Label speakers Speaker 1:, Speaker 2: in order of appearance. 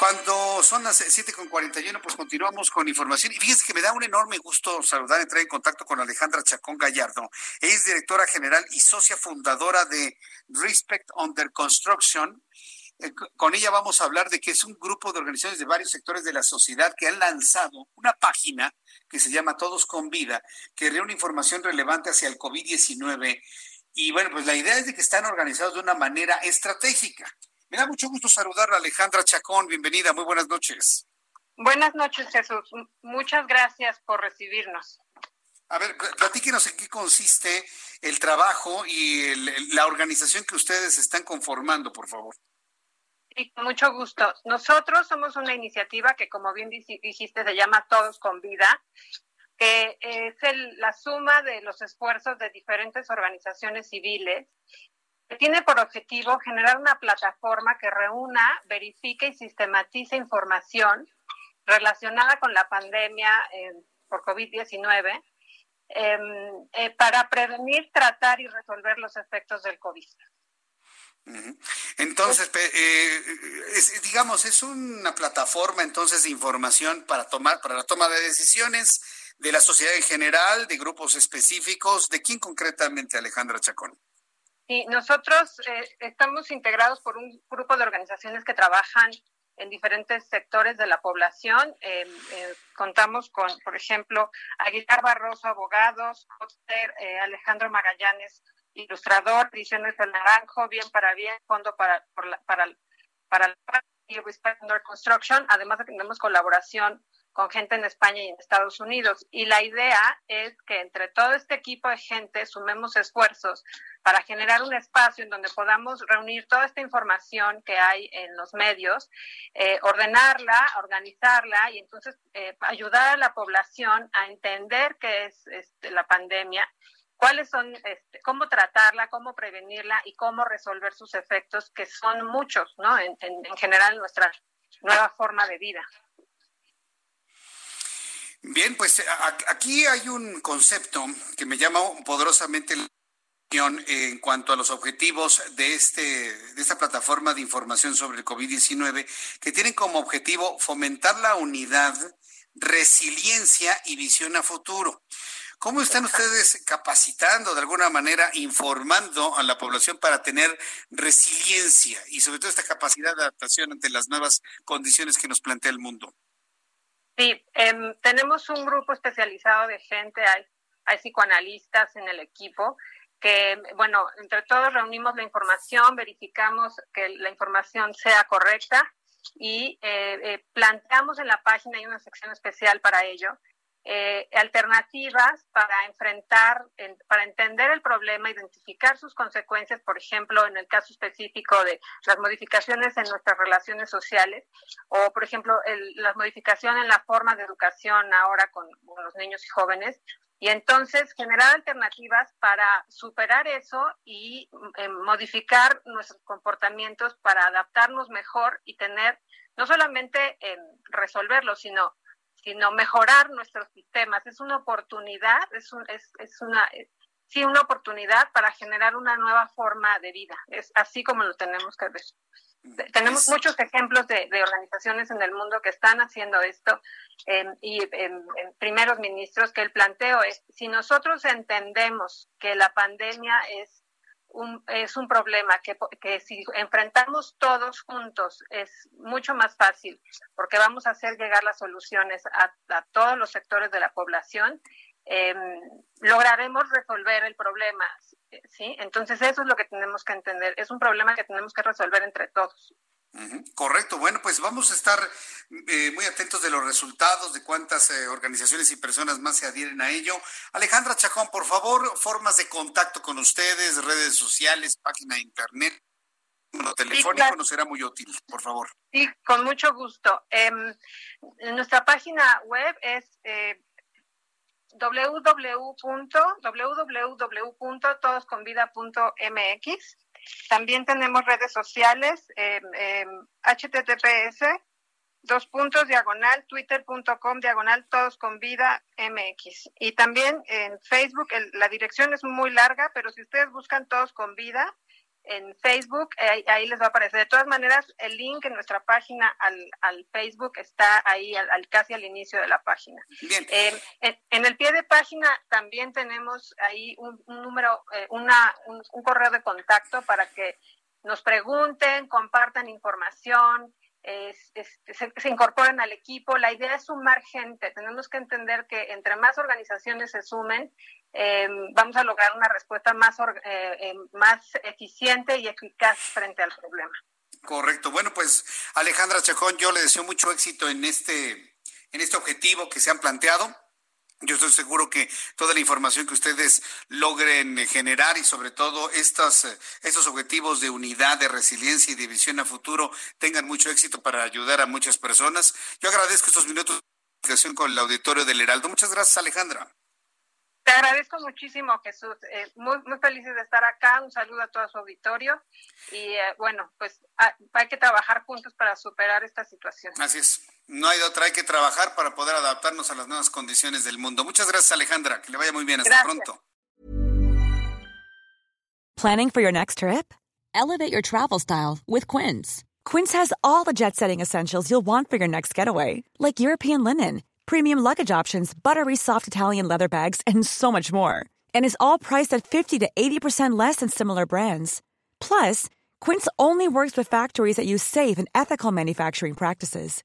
Speaker 1: Cuando son las 7.41, pues continuamos con información. Y fíjense que me da un enorme gusto saludar, entrar en contacto con Alejandra Chacón Gallardo. Ella es directora general y socia fundadora de Respect Under Construction, Eh, con ella vamos a hablar de que es un grupo de organizaciones de varios sectores de la sociedad que han lanzado una página que se llama Todos con Vida, que reúne información relevante hacia el COVID-19. Y bueno, pues la idea es de que están organizados de una manera estratégica. Me da mucho gusto saludar a Alejandra Chacón. Bienvenida, muy buenas noches.
Speaker 2: Buenas noches, Jesús. Muchas gracias por recibirnos.
Speaker 1: A ver, platíquenos en qué consiste el trabajo y la organización que ustedes están conformando, por favor.
Speaker 2: Sí, con mucho gusto. Nosotros somos una iniciativa que, como bien dijiste, se llama Todos con Vida, que es la suma de los esfuerzos de diferentes organizaciones civiles tiene por objetivo generar una plataforma que reúna, verifique y sistematice información relacionada con la pandemia eh, por COVID-19 em, eh, para prevenir, tratar y resolver los efectos del COVID.
Speaker 1: Entonces, eh, digamos, es una plataforma entonces de información para tomar, para la toma de decisiones de la sociedad en general, de grupos específicos. ¿De quién concretamente, Alejandra Chacón?
Speaker 2: Sí, nosotros eh, estamos integrados por un grupo de organizaciones que trabajan en diferentes sectores de la población. Eh, contamos con, por ejemplo, Aguilar Barroso, abogados, Alejandro Magallanes, ilustrador, Ediciones del Naranjo, Bien para Bien, Fondo para, para, para, para y Construction. Además tenemos colaboración con gente en España y en Estados Unidos. Y la idea es que entre todo este equipo de gente sumemos esfuerzos para generar un espacio en donde podamos reunir toda esta información que hay en los medios, eh, ordenarla, organizarla y entonces eh, ayudar a la población a entender qué es este, la pandemia cuáles son, este, cómo tratarla, cómo prevenirla y cómo resolver sus efectos, que son muchos, ¿no? En, general, nuestra nueva forma de vida.
Speaker 1: Bien, pues aquí hay un concepto que me llama poderosamente la atención en cuanto a los objetivos de, este, de esta plataforma de información sobre el COVID-19, que tienen como objetivo fomentar la unidad, resiliencia y visión a futuro. ¿Cómo están ustedes capacitando, de alguna manera, informando a la población para tener resiliencia y sobre todo esta capacidad de adaptación ante las nuevas condiciones que nos plantea el mundo?
Speaker 2: Sí, em, tenemos un grupo especializado de gente, hay, hay psicoanalistas en el equipo que, bueno, entre todos reunimos la información, verificamos que la información sea correcta y eh, eh, planteamos en la página, hay una sección especial para ello, eh, alternativas para enfrentar, para entender el problema, identificar sus consecuencias, por ejemplo, en el caso específico de las modificaciones en nuestras relaciones sociales, o por ejemplo, la modificación en la forma de educación ahora con, los niños y jóvenes, y entonces generar alternativas para superar eso y eh, modificar nuestros comportamientos para adaptarnos mejor y tener, no solamente en resolverlo, sino sino mejorar nuestros sistemas. Es una oportunidad, es, es, es una, eh, sí, una oportunidad para generar una nueva forma de vida. Es así como lo tenemos que ver. Tenemos muchos ejemplos de, organizaciones en el mundo que están haciendo esto em, y en, primeros ministros que el planteo es, si nosotros entendemos que la pandemia es es un problema que, que, si enfrentamos todos juntos es mucho más fácil porque vamos a hacer llegar las soluciones a, todos los sectores de la población, em, lograremos resolver el problema. ¿sí? Entonces eso es lo que tenemos que entender. Es un problema que tenemos que resolver entre todos.
Speaker 1: Correcto. Bueno, pues vamos a estar eh, muy atentos de los resultados, de cuántas eh, organizaciones y personas más se adhieren a ello. Alejandra Chacón, por favor, formas de contacto con ustedes, redes sociales, página de internet. telefónico nos será muy útil, por favor.
Speaker 2: Sí, con mucho gusto. Em, nuestra página web es eh, www.todosconvida.mx. También tenemos redes sociales, https em, em, dos puntos diagonal twitter.com diagonal todos con vida mx y también en facebook la dirección es muy larga pero si ustedes buscan todos con vida en Facebook, ahí, les va a aparecer. De todas maneras, el link en nuestra página al, Facebook está ahí al, casi al inicio de la página.
Speaker 1: Bien.
Speaker 2: Eh, en, el pie de página también tenemos ahí un, número, eh, una, un, correo de contacto para que nos pregunten, compartan información, se, se, incorporen al equipo. La idea es sumar gente. Tenemos que entender que entre más organizaciones se sumen, eh, vamos a lograr una respuesta más, eh, eh, más eficiente y eficaz frente al problema.
Speaker 1: Correcto. Bueno, pues Alejandra Chacón, yo le deseo mucho éxito en este, en este objetivo que se han planteado. Yo estoy seguro que toda la información que ustedes logren generar y sobre todo estos, estos objetivos de unidad, de resiliencia y de visión a futuro tengan mucho éxito para ayudar a muchas personas. Yo agradezco estos minutos de comunicación con el auditorio del Heraldo. Muchas gracias, Alejandra.
Speaker 2: Te agradezco muchísimo, Jesús. Eh, muy, muy felices de estar acá. Un saludo a todo su auditorio. Y eh, bueno, pues hay que trabajar juntos para superar esta situación.
Speaker 1: Así es. No hay otra. Hay que trabajar para poder adaptarnos a las nuevas condiciones del mundo. Muchas gracias, Alejandra. Que le vaya muy bien. Hasta pronto.
Speaker 3: Planning for your next trip? Elevate your travel style with Quince. Quince has all the jet setting essentials you'll want for your next getaway, like European linen premium luggage options, buttery soft Italian leather bags, and so much more. And is all priced at 50 to 80% less than similar brands. Plus, Quince only works with factories that use safe and ethical manufacturing practices.